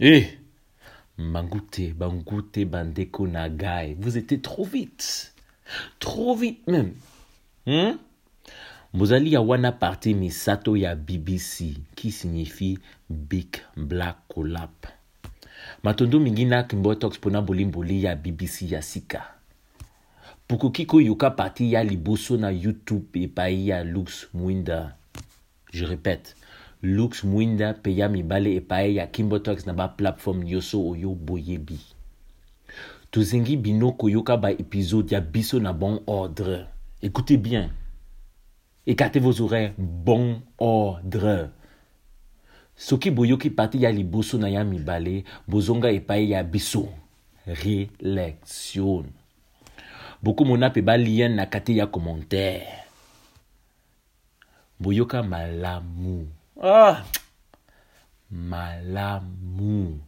Eh, Mangute, Bangute, Bandeko, Nagai, vous étiez trop vite. Trop vite même. Hmm? Mozali ya wana parti misato ya BBC qui signifie Big Black Collab. Matondo mingi na kimbotox mpona bolimboli ya BBC ya sika. Pukoki koyoka parti ya liboso na YouTube epai ya Lux Mwinda. Je répète, Lux Mwinda pe ya mibale epai ya Kimbotox na ba platform nyonso oyo boyebi. Tozengi bino koyoka ba épisode ya biso na bon ordre. Écoutez bien. Écartez vos oreilles. Bon ordre. soki boyoki parti ya liboso na ya mibale bozonga epai ya biso rélection bokomona mpe balien na kati ya commentaire boyoka malamu ah! malamu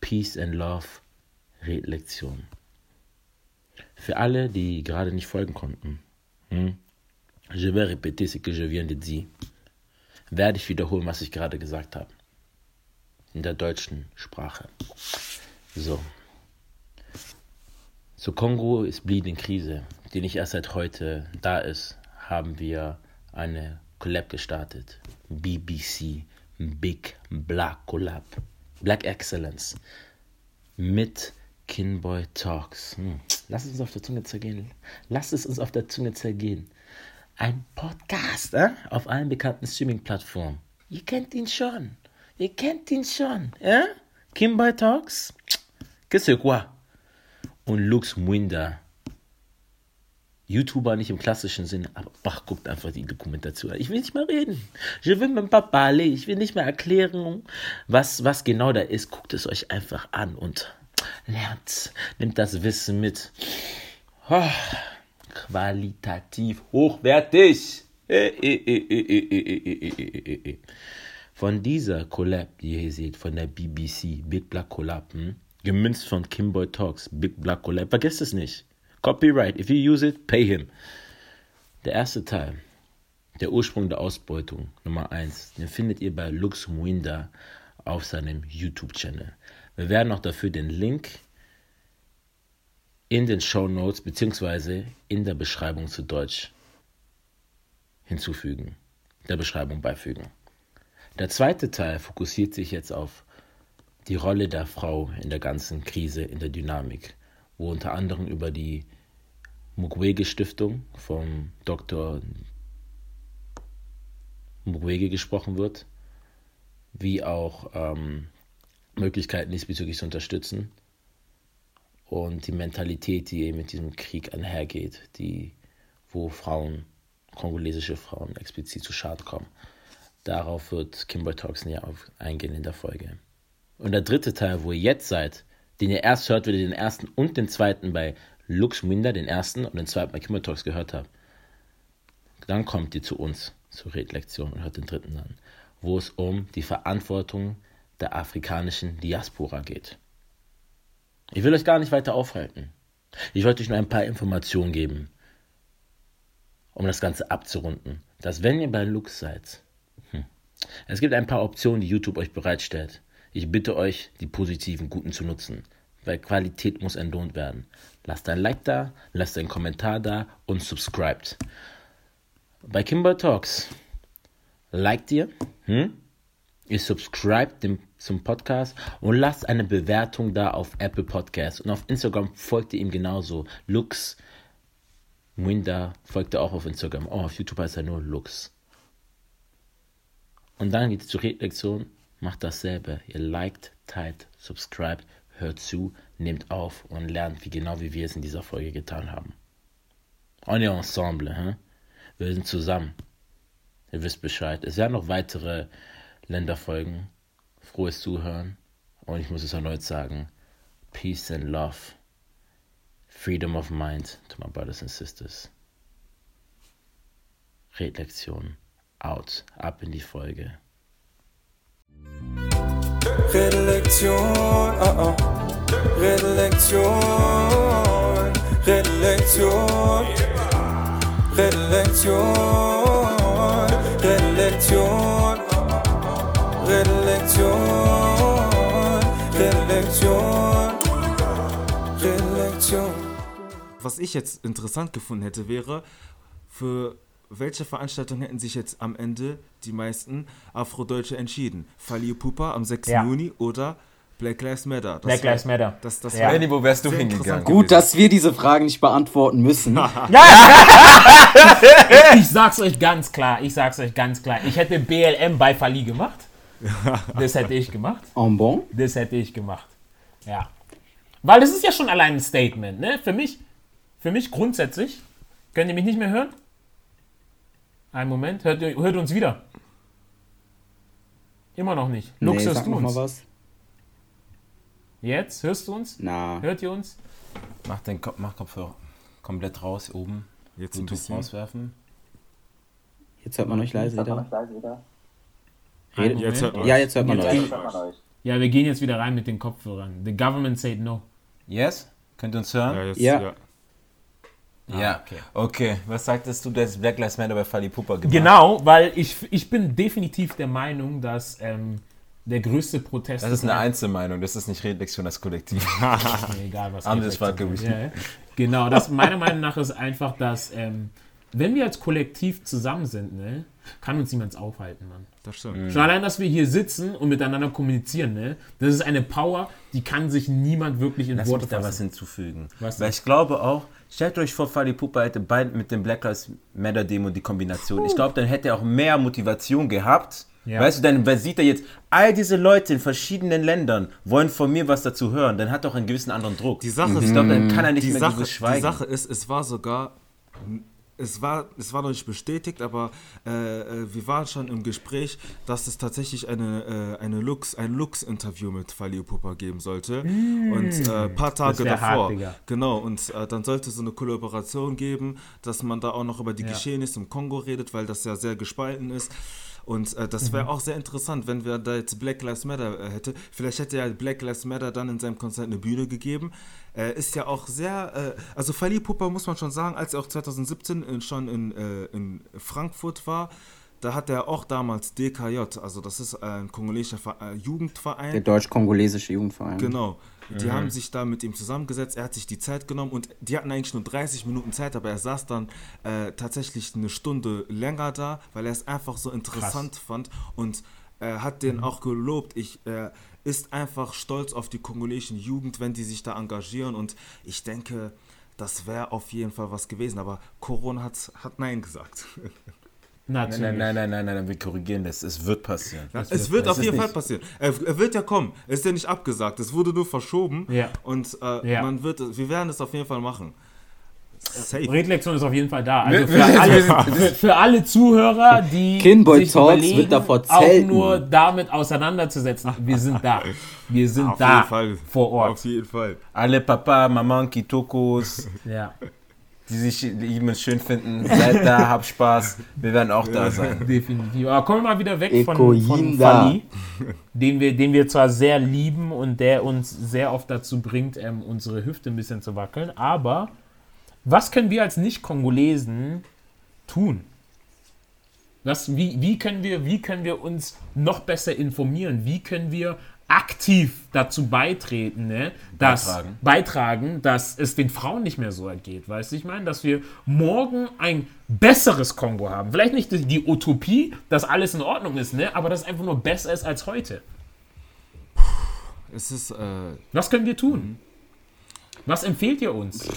peace and love relektion für alle die gerade nicht folgen konnten hm? je vais répéter ce que je viens de dire werde ich wiederholen, was ich gerade gesagt habe. In der deutschen Sprache. So. So Kongo ist Bleeding Krise, die nicht erst seit heute da ist, haben wir eine Collab gestartet. BBC Big Black Collab. Black Excellence. Mit Kinboy Talks. Hm. Lass es uns auf der Zunge zergehen. Lass es uns auf der Zunge zergehen ein Podcast äh? auf allen bekannten Streaming-Plattformen. Ihr kennt ihn schon. Ihr kennt ihn schon. Äh? Kimboy Talks. Qu'est-ce quoi? Und Lux Mwinda. YouTuber nicht im klassischen Sinne, aber ach, guckt einfach die Dokumentation Ich will nicht mehr reden. Je will mit Papa parler. Ich will nicht mehr erklären, was, was genau da ist. Guckt es euch einfach an und lernt. Nimmt das Wissen mit. Oh qualitativ hochwertig. Von dieser Collab, die ihr hier seht, von der BBC, Big Black Collab, hm? gemünzt von Kimboy Talks, Big Black Collab, vergesst es nicht. Copyright, if you use it, pay him. Der erste Teil, der Ursprung der Ausbeutung, Nummer 1, den findet ihr bei Lux Mwinda auf seinem YouTube-Channel. Wir werden auch dafür den Link in den Show Notes beziehungsweise in der Beschreibung zu Deutsch hinzufügen, der Beschreibung beifügen. Der zweite Teil fokussiert sich jetzt auf die Rolle der Frau in der ganzen Krise, in der Dynamik, wo unter anderem über die Mukwege Stiftung vom Dr. Mukwege gesprochen wird, wie auch ähm, Möglichkeiten diesbezüglich zu unterstützen und die Mentalität, die mit diesem Krieg einhergeht, die, wo Frauen, kongolesische Frauen explizit zu Schaden kommen. Darauf wird Kimber Talks näher eingehen in der Folge. Und der dritte Teil, wo ihr jetzt seid, den ihr erst hört, wenn ihr den ersten und den zweiten bei Lux Minder, den ersten und den zweiten Kimber Talks gehört habt, dann kommt ihr zu uns zur Redlektion und hört den dritten an, wo es um die Verantwortung der afrikanischen Diaspora geht. Ich will euch gar nicht weiter aufhalten. Ich wollte euch nur ein paar Informationen geben, um das Ganze abzurunden. Dass wenn ihr bei Lux seid, hm, es gibt ein paar Optionen, die YouTube euch bereitstellt. Ich bitte euch, die positiven, guten zu nutzen, weil Qualität muss entlohnt werden. Lasst ein Like da, lasst einen Kommentar da und subscribt. Bei Kimber Talks liked ihr, hm? ihr subscribt zum Podcast und lasst eine Bewertung da auf Apple Podcasts. Und auf Instagram folgt ihr ihm genauso. Lux Mwinda folgt er auch auf Instagram. Oh, auf YouTube heißt er nur Lux. Und dann geht es zur Redaktion, macht dasselbe. Ihr liked, teilt, subscribe, hört zu, nehmt auf und lernt, wie genau wie wir es in dieser Folge getan haben. On est ensemble, hein? wir sind zusammen. Ihr wisst Bescheid. Es werden noch weitere Länder folgen. Frohes Zuhören. Und ich muss es erneut sagen: Peace and love. Freedom of mind to my brothers and sisters. Redlektion. Out. Ab in die Folge. Redlektion. Redelektion, Redelektion, Redelektion, Redelektion, Redelektion, Redelektion, Redelektion. Was ich jetzt interessant gefunden hätte, wäre, für welche Veranstaltung hätten sich jetzt am Ende die meisten Afrodeutsche entschieden? Fali Pupa am 6. Ja. Juni oder Black Lives Matter? Das Black Lives Matter. Das, das Ja. Benny, wo wärst du hingegangen? Gut, gewesen. dass wir diese Fragen nicht beantworten müssen. Ich sag's euch ganz klar, ich sag's euch ganz klar. Ich hätte BLM bei Fali gemacht. Das hätte ich gemacht. En bon? Das hätte ich gemacht. Ja. Weil das ist ja schon allein ein Statement, ne? Für mich, für mich grundsätzlich. Könnt ihr mich nicht mehr hören? Einen Moment, hört, hört uns wieder. Immer noch nicht. Lux, nee, du noch mal uns? was. Jetzt? Hörst du uns? Na, Hört ihr uns? Mach den Kopf, mach Kopfhörer komplett raus, oben. Jetzt ein bisschen. rauswerfen. jetzt hört man euch leise wieder. Jetzt hört Ja, jetzt hört man Jetzt euch. Ja, wir gehen jetzt wieder rein mit den Kopfhörern. The government said no. Yes? Könnt ihr uns Ja, hören? jetzt, Ja. ja. Ja. okay. okay. Was sagtest du, dass Black Lives Matter bei Fali Pupa gemacht Genau, weil ich, ich bin definitiv der Meinung, dass ähm, der größte Protest. Das ist eine Einzelmeinung, das ist nicht Reflexion, das Kollektiv. Egal, was Haben Sie ist. Ja. Genau, das meiner Meinung nach ist einfach, dass ähm, wenn wir als Kollektiv zusammen sind, ne, kann uns niemand aufhalten, Mann. Das stimmt. Schon allein, dass wir hier sitzen und miteinander kommunizieren, ne, das ist eine Power, die kann sich niemand wirklich in Lass Worte mich da was hinzufügen. Was Weil ich glaube auch, stellt euch vor, Fali Pupa hätte beide mit dem Black Lives Matter Demo die Kombination. Ich glaube, dann hätte er auch mehr Motivation gehabt. Ja. Weißt du, dann wer sieht er jetzt, all diese Leute in verschiedenen Ländern wollen von mir was dazu hören, dann hat er auch einen gewissen anderen Druck. Die Sache ich ist, glaube, dann kann er nicht die mehr Sache, dieses die Schweigen. Sache ist, es war sogar, es war, es war noch nicht bestätigt, aber äh, äh, wir waren schon im Gespräch, dass es tatsächlich eine, äh, eine Lux, ein Lux-Interview mit Fali Pupa geben sollte. Und äh, ein paar Tage davor. hart, genau, und äh, dann sollte so eine Kollaboration geben, dass man da auch noch über die Ja. Geschehnisse im Kongo redet, weil das ja sehr gespalten ist. Und äh, das wäre auch sehr interessant, wenn wir da jetzt Black Lives Matter äh, hätte. Vielleicht hätte ja Black Lives Matter dann in seinem Konzert eine Bühne gegeben. Äh, ist ja auch sehr, äh, also Fali Pupa muss man schon sagen, als er auch 2017 in, schon in, äh, in Frankfurt war, da hat er auch damals DKJ, also das ist ein kongolesischer Ver äh, Jugendverein. Der deutsch-kongolesische Jugendverein. Genau. Die haben sich da mit ihm zusammengesetzt, er hat sich die Zeit genommen und die hatten eigentlich nur 30 Minuten Zeit, aber er saß dann äh, tatsächlich eine Stunde länger da, weil er es einfach so interessant fand und er hat den auch gelobt. Ich, er ist einfach stolz auf die kongolesischen Jugend, wenn die sich da engagieren und ich denke, das wäre auf jeden Fall was gewesen, aber Corona hat, hat Nein gesagt. Natürlich. Nein, nein, nein, nein, nein, nein, wir korrigieren das. Es wird passieren. es wird das auf ist jeden Fall nicht- passieren. Er, er wird ja kommen. Es ist ja nicht abgesagt. Es wurde nur verschoben. Ja. Und äh, Ja. man wird, wir werden es auf jeden Fall machen. Safe. Redlektion ist auf jeden Fall da. Also für alle, für, alle Zuhörer, die Kinboy sich Talks überlegen, wird davor auch nur damit auseinanderzusetzen, wir sind da. Wir sind Auf da jeden Fall. vor Ort. Auf jeden Fall. Alle Papa, Maman, Kitokos, Ja, die sich lieben und schön finden, seid da, habt Spaß. Wir werden auch da sein. definitiv. Aber kommen wir mal wieder weg von, von. Fali, den wir, den wir zwar sehr lieben und der uns sehr oft dazu bringt, ähm, unsere Hüfte ein bisschen zu wackeln, aber was können wir als Nicht-Kongolesen tun? Was, wie, wie, können wir, wie können wir uns noch besser informieren? Wie können wir aktiv dazu beitreten, ne? dass, Beitragen. beitragen, dass es den Frauen nicht mehr so ergeht? Weißt du, ich meine, dass wir morgen ein besseres Kongo haben. Vielleicht nicht die, die Utopie, dass alles in Ordnung ist, ne? aber dass es einfach nur besser ist als heute. Es ist, äh, Was können wir tun? Was empfehlt ihr uns?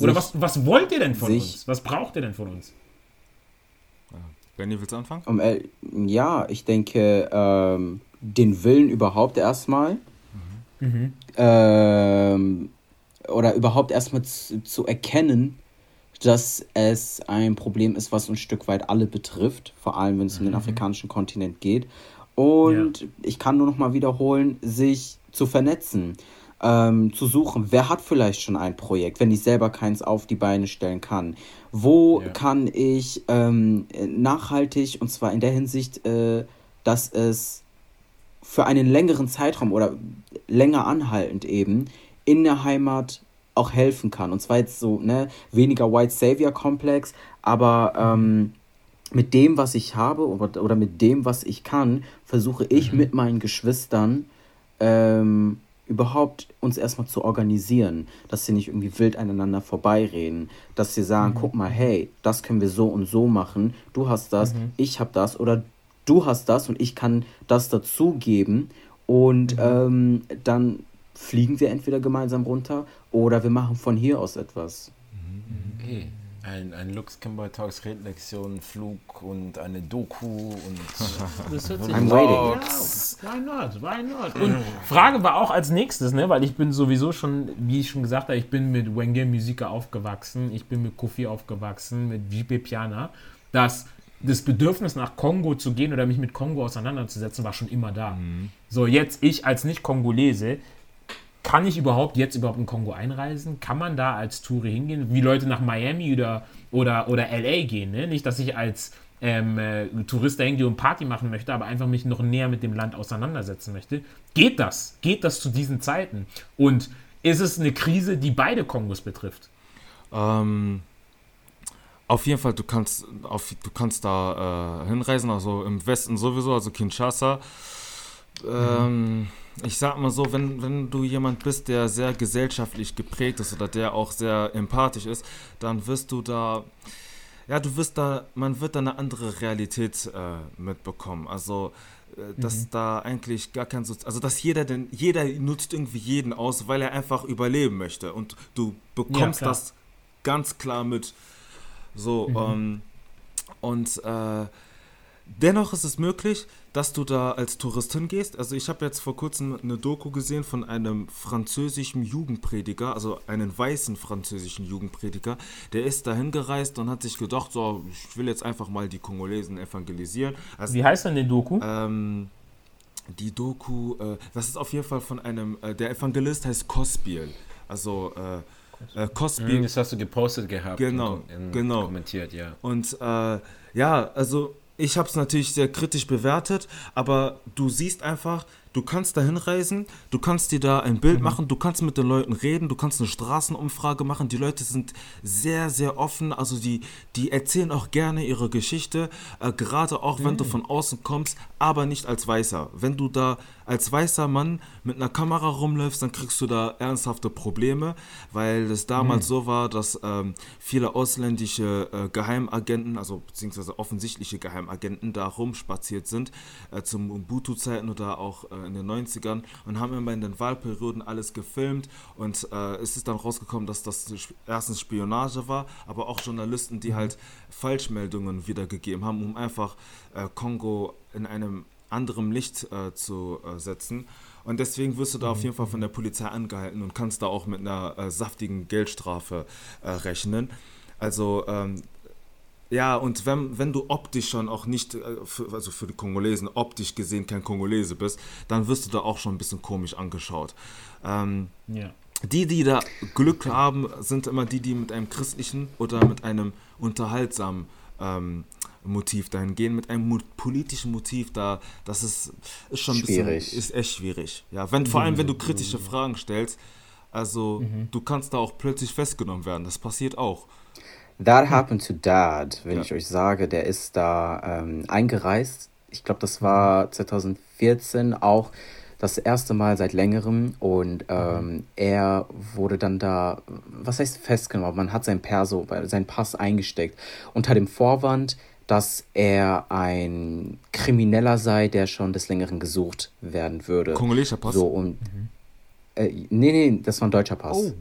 Oder was, was wollt ihr denn von sich- uns? Was braucht ihr denn von uns? Benny, willst du anfangen? Um, äh, ja, ich denke, ähm, den Willen überhaupt erstmal. Ähm, oder überhaupt erstmal zu, zu erkennen, dass es ein Problem ist, was ein Stück weit alle betrifft, vor allem wenn es um den afrikanischen Kontinent geht. Und ich kann nur noch mal wiederholen, sich zu vernetzen, ähm, zu suchen, wer hat vielleicht schon ein Projekt, wenn ich selber keins auf die Beine stellen kann. Wo Ja. kann ich ähm, nachhaltig, und zwar in der Hinsicht, äh, dass es für einen längeren Zeitraum oder länger anhaltend eben in der Heimat auch helfen kann. Und zwar jetzt so, ne, weniger White Savior Komplex, aber ähm, mit dem, was ich habe oder, oder mit dem, was ich kann, versuche ich mit meinen Geschwistern ähm, überhaupt uns erstmal zu organisieren, dass sie nicht irgendwie wild aneinander vorbeireden, dass sie sagen, guck mal, hey, das können wir so und so machen, du hast das, ich habe das oder du hast das und ich kann das dazugeben und ähm, dann fliegen wir entweder gemeinsam runter oder wir machen von hier aus etwas. Okay. Ein, ein Lux Kimber Talks Redlektion, Flug und eine Doku und Das hört sich I'm so- waiting. Ja, why not? Why not? Und Frage war auch als nächstes, ne, weil ich bin sowieso schon, wie ich schon gesagt habe, ich bin mit Wenge Musiker aufgewachsen, ich bin mit Kofi aufgewachsen, mit JP Piana, dass das Bedürfnis nach Kongo zu gehen oder mich mit Kongo auseinanderzusetzen, war schon immer da. So, jetzt ich als Nicht-Kongolese, kann ich überhaupt jetzt überhaupt in Kongo einreisen? Kann man da als Touri hingehen? Wie Leute nach Miami oder, oder, oder LA gehen, ne? Nicht, dass ich als ähm, äh, Tourist da hingehe und Party machen möchte, aber einfach mich noch näher mit dem Land auseinandersetzen möchte. Geht das? Geht das zu diesen Zeiten? Und ist es eine Krise, die beide Kongos betrifft? Ähm, auf jeden Fall, du kannst, auf, du kannst da äh, hinreisen, also im Westen sowieso, also Kinshasa. Ähm, ich sag mal so, wenn, wenn du jemand bist, der sehr gesellschaftlich geprägt ist oder der auch sehr empathisch ist, dann wirst du da, ja, du wirst da, man wird da eine andere Realität äh, mitbekommen. Also, äh, dass da eigentlich gar kein, Sozi also dass jeder, denn jeder nutzt irgendwie jeden aus, weil er einfach überleben möchte und du bekommst klar. das ganz klar mit. So, ähm, und äh, dennoch ist es möglich, dass du da als Tourist hingehst. Also ich habe jetzt vor kurzem eine Doku gesehen von einem französischen Jugendprediger, also einen weißen französischen Jugendprediger. Der ist da hingereist und hat sich gedacht, so, ich will jetzt einfach mal die Kongolesen evangelisieren. Also, Wie heißt denn die Doku? ähm, die Doku, äh, das ist auf jeden Fall von einem, äh, der Evangelist heißt Kospiel. Also, äh, äh, Kospiel. das hast du gepostet gehabt. Genau, und, genau. kommentiert, ja. Und äh, ja, also ich habe es natürlich sehr kritisch bewertet, aber du siehst einfach, du kannst da hinreisen, du kannst dir da ein Bild machen, du kannst mit den Leuten reden, du kannst eine Straßenumfrage machen. Die Leute sind sehr, sehr offen, also die, die erzählen auch gerne ihre Geschichte, äh, gerade auch wenn du von außen kommst, aber nicht als Weißer. Wenn du da als weißer Mann mit einer Kamera rumläufst, dann kriegst du da ernsthafte Probleme, weil es damals so war, dass ähm, viele ausländische äh, Geheimagenten, also beziehungsweise offensichtliche Geheimagenten, da rumspaziert sind, äh, zum Ubuntu-Zeiten oder auch äh, in den 90ern und haben immer in den Wahlperioden alles gefilmt und äh, es ist dann rausgekommen, dass das erstens Spionage war, aber auch Journalisten, die halt Falschmeldungen wiedergegeben haben, um einfach äh, Kongo in einem anderem Licht äh, zu äh, setzen. Und deswegen wirst du da auf jeden Fall von der Polizei angehalten und kannst da auch mit einer äh, saftigen Geldstrafe äh, rechnen. Also ähm, ja, und wenn, wenn du optisch schon auch nicht, äh, für, also für die Kongolesen optisch gesehen kein Kongolese bist, dann wirst du da auch schon ein bisschen komisch angeschaut. Ähm, Ja. die, die da Glück haben, sind immer die, die mit einem christlichen oder mit einem unterhaltsamen ähm, Motiv dahin gehen. Mit einem mo politischen Motiv, da, das ist, ist schon Schwierig. bisschen, ist echt schwierig. Ja, wenn, vor allem, wenn du kritische Fragen stellst, also du kannst da auch plötzlich festgenommen werden. Das passiert auch. That happened to Dad, wenn Ja. ich euch sage, der ist da ähm, eingereist. Ich glaube, das war 2014 auch das erste Mal seit längerem und ähm, er wurde dann da, was heißt festgenommen? Man hat sein Perso, sein Pass eingesteckt unter dem Vorwand, dass er ein Krimineller sei, der schon des Längeren gesucht werden würde. Kongolischer Pass. So und äh, nee, nee, das war ein deutscher Pass. Oh.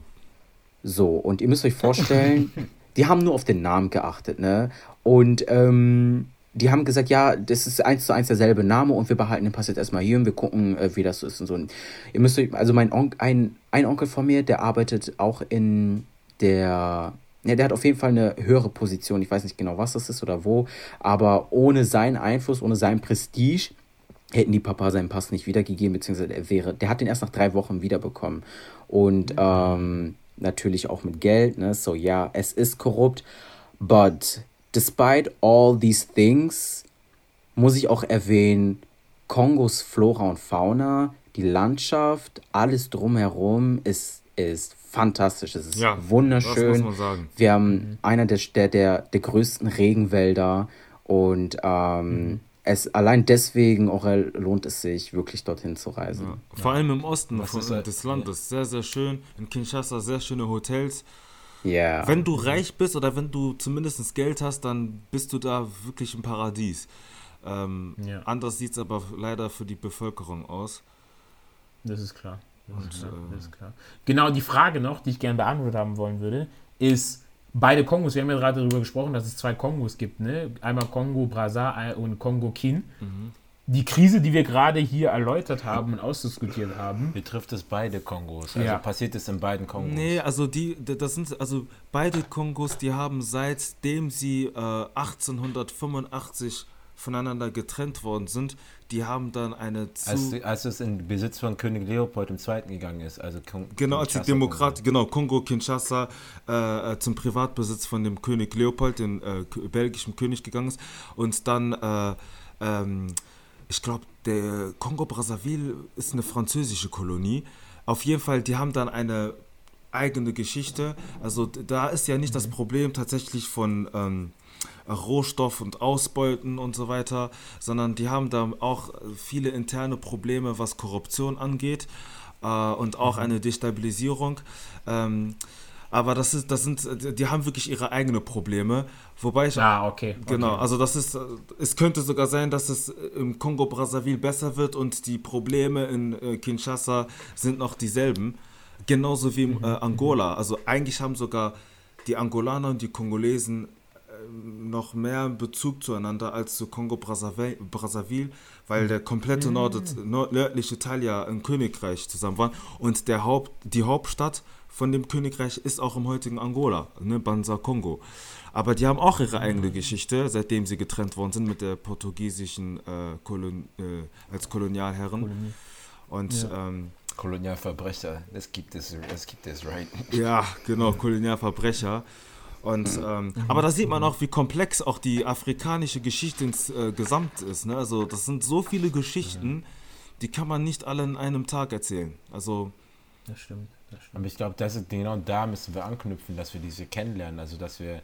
So, und ihr müsst euch vorstellen, die haben nur auf den Namen geachtet, ne? Und ähm, die haben gesagt, ja, das ist eins zu eins derselbe Name und wir behalten den Pass jetzt erstmal hier und wir gucken, äh, wie das ist und so. Und ihr müsst euch, also mein Onkel, ein, ein Onkel von mir, der arbeitet auch in der, ja, der hat auf jeden Fall eine höhere Position. Ich weiß nicht genau, was das ist oder wo, aber ohne seinen Einfluss, ohne sein Prestige, hätten die Papa seinen Pass nicht wiedergegeben, beziehungsweise er wäre, der hat den erst nach drei Wochen wiederbekommen. Und ähm, natürlich auch mit Geld, ne? So ja, es ist korrupt. But despite all these things, muss ich auch erwähnen, Kongos Flora und Fauna, die Landschaft, alles drumherum ist, ist fantastisch. Es ist Ja, wunderschön. das muss man sagen. Wir haben einer der, der, der, der größten Regenwälder und ähm, es allein deswegen auch lohnt es sich, wirklich dorthin zu reisen. Ja. Vor allem im Osten von, ist halt- des Landes. Sehr, sehr schön. In Kinshasa sehr schöne Hotels. Ja. Wenn du reich bist oder wenn du zumindest Geld hast, dann bist du da wirklich im Paradies. Ähm, Ja. Anders sieht es aber leider für die Bevölkerung aus. Das ist klar. Das ist klar. Genau, die Frage noch, die ich gerne beantwortet haben wollen würde, ist, beide Kongos, wir haben ja gerade darüber gesprochen, dass es zwei Kongos gibt, ne? Einmal Kongo Brazza und Kongo Kin. Mhm. Die Krise, die wir gerade hier erläutert haben und ausdiskutiert haben, Betrifft es beide Kongos? Also Ja. passiert es in beiden Kongos? Nee, also die, das sind also beide Kongos, die haben seitdem sie äh, 1885 voneinander getrennt worden sind, die haben dann eine zu Als, als es in Besitz von König Leopold II. gegangen ist. Also Kon- Genau, als die Demokrat, genau, Kongo Kinshasa äh, äh, zum Privatbesitz von dem König Leopold, dem äh, belgischen König, gegangen ist. Und dann, äh, ähm, ich glaube, der Kongo Brazzaville ist eine französische Kolonie. Auf jeden Fall, die haben dann eine eigene Geschichte. Also da ist ja nicht das Problem tatsächlich von ähm, Rohstoff und Ausbeuten und so weiter, sondern die haben da auch viele interne Probleme, was Korruption angeht äh, und auch eine Destabilisierung. Ähm, aber das ist, das sind, die haben wirklich ihre eigenen Probleme. Wobei ich Ah, okay. Genau, okay. also das ist, es könnte sogar sein, dass es im Kongo-Brazzaville besser wird und die Probleme in äh, Kinshasa sind noch dieselben. Genauso wie im äh, Angola. Also eigentlich haben sogar die Angolaner und die Kongolesen noch mehr Bezug zueinander als zu Kongo-Brazzaville, Brazzaville, weil der komplette Nord nord nördliche Teil ja ein Königreich zusammen war. Und der Haupt, die Hauptstadt von dem Königreich ist auch im heutigen Angola, ne, Banza Kongo. Aber die haben auch ihre eigene Geschichte, seitdem sie getrennt worden sind mit der portugiesischen äh, Kolon, äh, als Kolonialherren. Und ähm, Kolonialverbrecher, das gibt es, das gibt es, right? ja, genau, Kolonialverbrecher. Und, ähm, aber da sieht man auch, wie komplex auch die afrikanische Geschichte insgesamt ist. Ne? Also das sind so viele Geschichten, die kann man nicht alle in einem Tag erzählen. Also Das stimmt. Das stimmt. Aber ich glaube, das ist genau da müssen wir anknüpfen, dass wir diese kennenlernen. Also dass wir,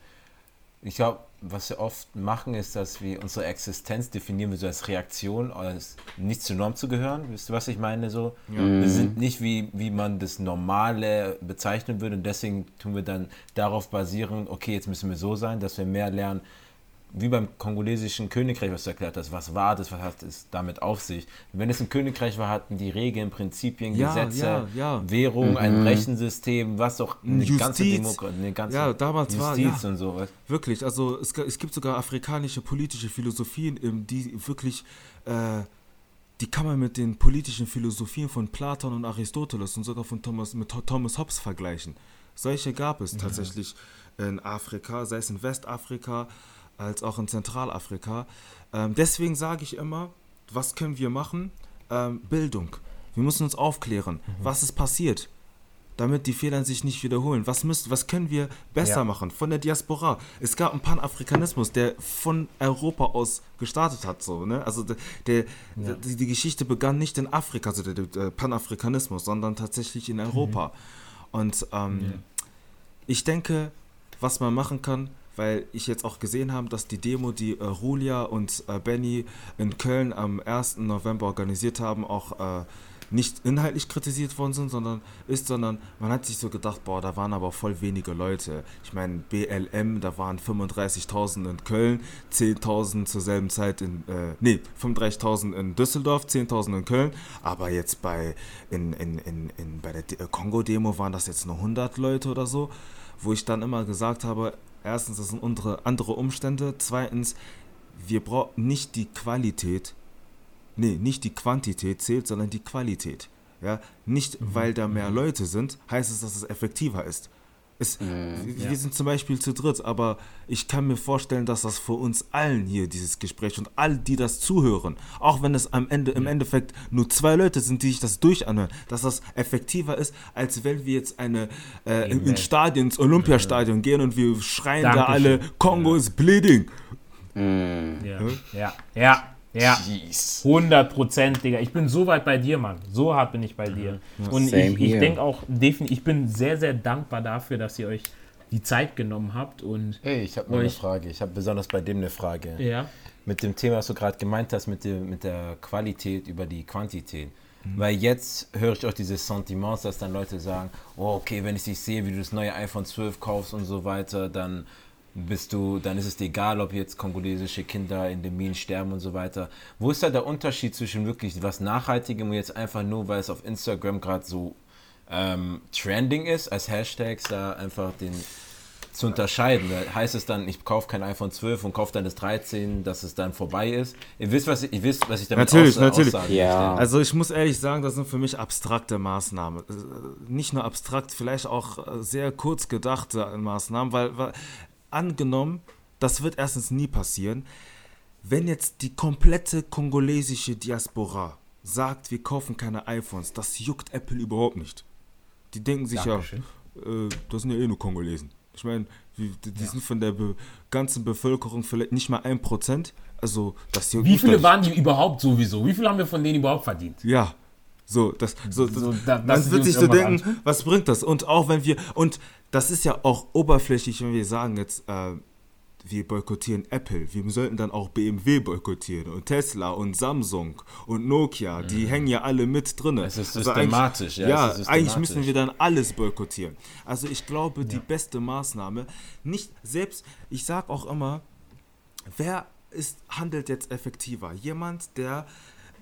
ich glaube, was wir oft machen, ist, dass wir unsere Existenz definieren wir so als Reaktion, als nicht zur Norm zu gehören. Wisst ihr, was ich meine? So, wir sind nicht wie, wie man das Normale bezeichnen würde und deswegen tun wir dann darauf basieren, okay, jetzt müssen wir so sein, dass wir mehr lernen, wie beim kongolesischen Königreich, was du erklärt hast, was war das, was hat es damit auf sich? Wenn es ein Königreich war, hatten die Regeln, Prinzipien, Ja, Gesetze, ja, ja. Währung, ein Rechensystem, was auch eine ganze Justiz. Demokratie, eine ganze Ja, damals war- Justiz ja. und sowas. Wirklich, also es, es gibt sogar afrikanische politische Philosophien, ähm, die wirklich, äh, die kann man mit den politischen Philosophien von Platon und Aristoteles und sogar von Thomas, mit Tho- Thomas Hobbes vergleichen. Solche gab es tatsächlich in Afrika, sei es in Westafrika als auch in Zentralafrika. Ähm, deswegen sage ich immer, was können wir machen? Ähm, Bildung. Wir müssen uns aufklären. Was ist passiert? damit die Fehler sich nicht wiederholen. Was, müssen, was können wir besser Ja. machen von der Diaspora? Es gab einen Panafrikanismus, der von Europa aus gestartet hat. So, ne? Also der, der, die, die Geschichte begann nicht in Afrika, also der, der Panafrikanismus, sondern tatsächlich in Europa. Und ähm, ich denke, was man machen kann, weil ich jetzt auch gesehen habe, dass die Demo, die äh, Rulia und äh, Benny in Köln am 1. November organisiert haben, auch äh, nicht inhaltlich kritisiert worden sind, sondern ist, sondern man hat sich so gedacht, boah, da waren aber voll wenige Leute. Ich meine, BLM, da waren 35.000 in Köln, 10.000 zur selben Zeit in, äh, nee, 35.000 in Düsseldorf, 10.000 in Köln, aber jetzt bei, in, in, in, in, bei der äh, Kongo-Demo waren das jetzt nur 100 Leute oder so, wo ich dann immer gesagt habe, erstens, das sind unsere andere Umstände, zweitens, wir brauchen nicht die Qualität, nee, nicht die Quantität zählt, sondern die Qualität. Ja, nicht weil da mehr Leute sind, heißt es, dass es effektiver ist. Es, wir wir sind zum Beispiel zu dritt, aber ich kann mir vorstellen, dass das für uns allen hier dieses Gespräch und all die das zuhören, auch wenn es am Ende im Endeffekt nur zwei Leute sind, die sich das durchanhören, dass das effektiver ist, als wenn wir jetzt eine äh, in- ins Stadion, ins Olympiastadion gehen und wir schreien da Dankeschön. alle, Kongo ist bleeding. Ja, ja, ja, ja. 100 Prozent, Digga. Ich bin so weit bei dir, Mann. So hart bin ich bei dir. Und Same ich, ich denke auch, definitiv, ich bin sehr, sehr dankbar dafür, dass ihr euch die Zeit genommen habt und Hey, ich habe noch eine Frage. Ich habe besonders bei dem eine Frage. ja, mit dem Thema, was du gerade gemeint hast, mit, dem, mit der Qualität über die Quantität. Weil jetzt höre ich auch diese Sentiments, dass dann Leute sagen, oh, okay, wenn ich dich sehe, wie du das neue iPhone 12 kaufst und so weiter, dann bist du, dann ist es dir egal, ob jetzt kongolesische Kinder in den Minen sterben und so weiter. Wo ist da der Unterschied zwischen wirklich was Nachhaltigem und jetzt einfach nur, weil es auf Instagram gerade so ähm, trending ist, als Hashtags da einfach den zu unterscheiden. Da heißt es dann, ich kaufe kein iPhone 12 und kaufe dann das 13, dass es dann vorbei ist. Ihr wisst, was ich, ihr wisst, was ich damit Natürlich, aus, natürlich. aussagen Ja. Also ich muss ehrlich sagen, das sind für mich abstrakte Maßnahmen. Äh, Nicht nur abstrakt, vielleicht auch äh, sehr kurz gedachte Maßnahmen, weil, weil angenommen, das wird erstens nie passieren, wenn jetzt die komplette kongolesische Diaspora sagt, wir kaufen keine iPhones, das juckt Apple überhaupt nicht. Die denken sich Dankeschön. ja, äh, das sind ja eh nur Kongolesen. Ich meine, die, die sind von der be ganzen Bevölkerung vielleicht nicht mal ein Prozent. Also das Wie viele waren die überhaupt sowieso? Wie viel haben wir von denen überhaupt verdient? ja. So, das, so, So, das, da- man das wird ist sich so denken, an. was bringt das? Und auch wenn wir, und das ist ja auch oberflächlich, wenn wir sagen jetzt, äh, wir boykottieren Apple, wir sollten dann auch BMW boykottieren und Tesla und Samsung und Nokia, die hängen ja alle mit drin. Es ist Also systematisch, eigentlich- ja, Ja, ist eigentlich systematisch. müssen wir dann alles boykottieren. Also ich glaube, die beste Maßnahme, nicht selbst, ich sag auch immer, wer ist, handelt jetzt effektiver? Jemand, der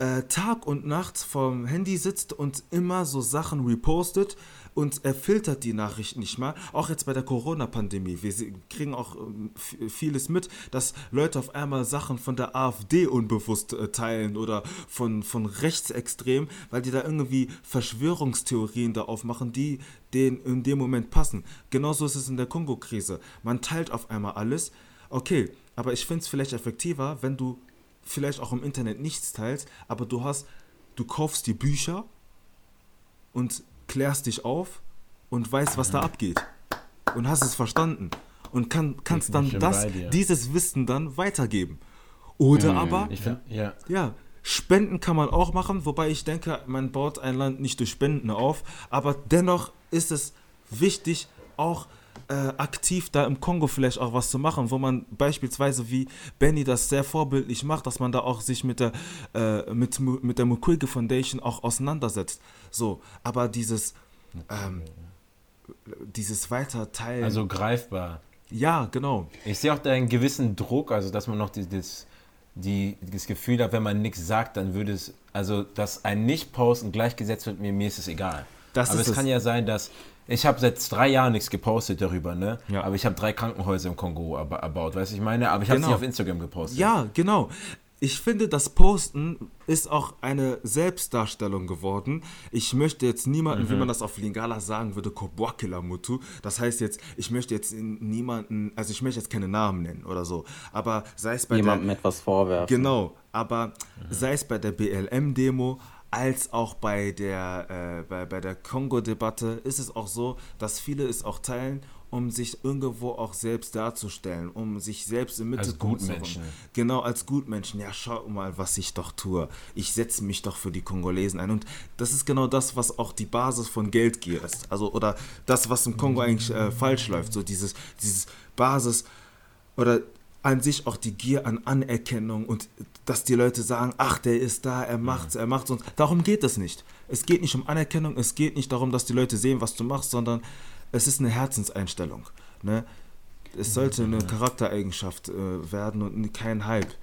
äh, Tag und Nacht vom Handy sitzt und immer so Sachen repostet und er filtert die Nachrichten nicht mal. Auch jetzt bei der Corona-Pandemie. Wir kriegen auch ähm, vieles mit, dass Leute auf einmal Sachen von der AfD unbewusst äh, teilen oder von, von Rechtsextrem, weil die da irgendwie Verschwörungstheorien da aufmachen, die denen in dem Moment passen. Genauso ist es in der Kongo-Krise. Man teilt auf einmal alles. Okay, aber ich finde es vielleicht effektiver, wenn du vielleicht auch im Internet nichts teilst, aber du hast, du kaufst die Bücher und klärst dich auf und weißt, was da abgeht. Und hast es verstanden. Und kann, kannst dann das, dir. dieses Wissen dann weitergeben. Oder aber, Ich finde, ja. ja, Spenden kann man auch machen, wobei ich denke, man baut ein Land nicht durch Spenden auf, aber dennoch ist es wichtig, auch äh, aktiv da im Kongo vielleicht auch was zu machen, wo man beispielsweise wie Benny das sehr vorbildlich macht, dass man da auch sich mit der, äh, mit, mit der Mukwege Foundation auch auseinandersetzt. So, aber dieses, ähm, dieses Weiterteilen. Also greifbar. ja, genau. Ich sehe auch da einen gewissen Druck, also dass man noch dieses, die, das Gefühl hat, wenn man nichts sagt, dann würde es, also dass ein Nicht-Posten gleichgesetzt wird, mir, mir ist es egal. Das Aber ist es es. kann ja sein, dass ich habe seit drei Jahren nichts gepostet darüber, ne? Ja. Aber ich habe drei Krankenhäuser im Kongo ab- erbaut, weißt du, ich meine? Aber ich habe es Genau. nicht auf Instagram gepostet. Ja, genau. Ich finde, das Posten ist auch eine Selbstdarstellung geworden. Ich möchte jetzt niemanden, wie man das auf Lingala sagen würde, Kobwakila Mutu. Das heißt jetzt, ich möchte jetzt niemanden, also ich möchte jetzt keine Namen nennen oder so. Aber sei es bei Jemandem der, etwas vorwerfen. Genau, aber sei es bei der BLM-Demo als auch bei der, äh, bei, bei der Kongo-Debatte ist es auch so, dass viele es auch teilen, um sich irgendwo auch selbst darzustellen, um sich selbst im Als Mittelpunkt zu Gutmenschen. räumen. Genau, als Gutmenschen. Ja, schau mal, was ich doch tue. Ich setze mich doch für die Kongolesen ein. Und das ist genau das, was auch die Basis von Geldgier ist. Also, oder das, was im Kongo eigentlich äh, falsch läuft. So dieses, dieses Basis oder an sich auch die Gier an Anerkennung und dass die Leute sagen, ach, der ist da, er macht's, er macht's uns. Darum geht es nicht. Es geht nicht um Anerkennung, es geht nicht darum, dass die Leute sehen, was du machst, sondern es ist eine Herzenseinstellung. Ne? Es sollte eine Charaktereigenschaft äh, werden und kein Hype.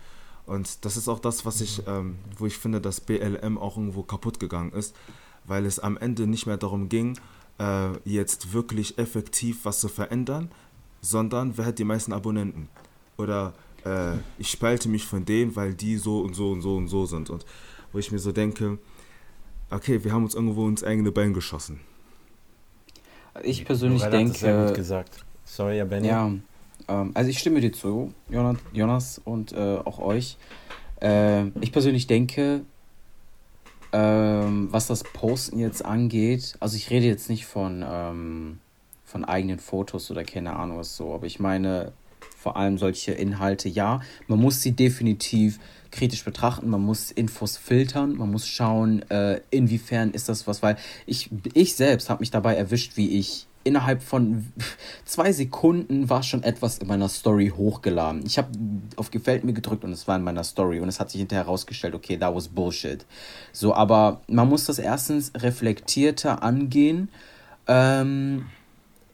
Und das ist auch das, was ich, ähm, wo ich finde, dass BLM auch irgendwo kaputt gegangen ist, weil es am Ende nicht mehr darum ging, äh, jetzt wirklich effektiv was zu verändern, sondern wer hat die meisten Abonnenten? Oder äh, ich spalte mich von denen, weil die so und so und so und so sind. Und wo ich mir so denke, okay, wir haben uns irgendwo ins eigene Bein geschossen. Ich persönlich Lorella hat es sehr gut denke, gesagt. Sorry, ja, Benny. ja, ähm, also ich stimme dir zu, Jonas, Jonas und äh, auch euch. Äh, ich persönlich denke, ähm, was das Posten jetzt angeht, also ich rede jetzt nicht von, ähm, von eigenen Fotos oder keine Ahnung was so, aber ich meine vor allem solche Inhalte, ja, man muss sie definitiv kritisch betrachten, man muss Infos filtern, man muss schauen, äh, inwiefern ist das was, weil ich, ich selbst habe mich dabei erwischt, wie ich innerhalb von zwei Sekunden war schon etwas in meiner Story hochgeladen. Ich habe auf Gefällt mir gedrückt und es war in meiner Story und es hat sich hinterher herausgestellt, okay, that was Bullshit. So, aber man muss das erstens reflektierter angehen. Ähm,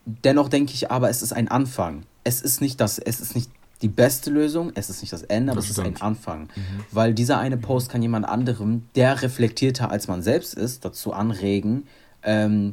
dennoch denke ich aber, es ist ein Anfang. Es ist nicht das, es ist nicht die beste Lösung, es ist nicht das Ende, aber Das es ist ein. Anfang. Weil dieser eine Post kann jemand anderem, der reflektierter als man selbst ist, dazu anregen, ähm,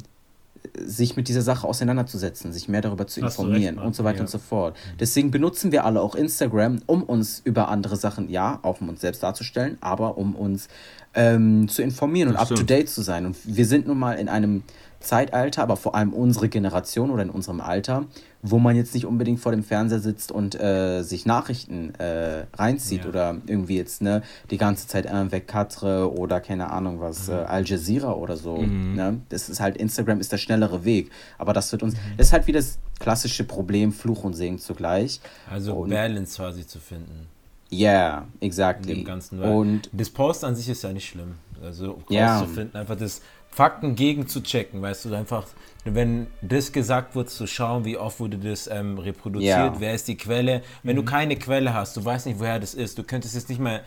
sich mit dieser Sache auseinanderzusetzen, sich mehr darüber zu Hast informieren recht, und so weiter Ja. und so fort. Deswegen benutzen wir alle auch Instagram, um uns über andere Sachen, ja, auch um uns selbst darzustellen, aber um uns ähm, zu informieren und Das up to stimmt. date zu sein. Und wir sind nun mal in einem Zeitalter, aber vor allem unsere Generation oder in unserem Alter, wo man jetzt nicht unbedingt vor dem Fernseher sitzt und äh, sich Nachrichten äh, reinzieht Ja. oder irgendwie jetzt ne, die ganze Zeit Weg Quatre oder keine Ahnung was, Mhm. äh, Al Jazeera oder so. Ne? Das ist halt, Instagram ist der schnellere Weg. Aber das wird Mhm. uns, das ist halt wie das klassische Problem, Fluch und Segen zugleich. Also Und- Balance quasi zu finden. Yeah, in exactly. dem Ganzen. Und das Post an sich ist ja nicht schlimm. Also Ja. rauszufinden, einfach das Fakten gegen zu checken, weißt du, einfach, wenn das gesagt wird, zu schauen, wie oft wurde das ähm, reproduziert, Ja. wer ist die Quelle. Wenn du keine Quelle hast, du weißt nicht, woher das ist, du könntest es nicht mehr,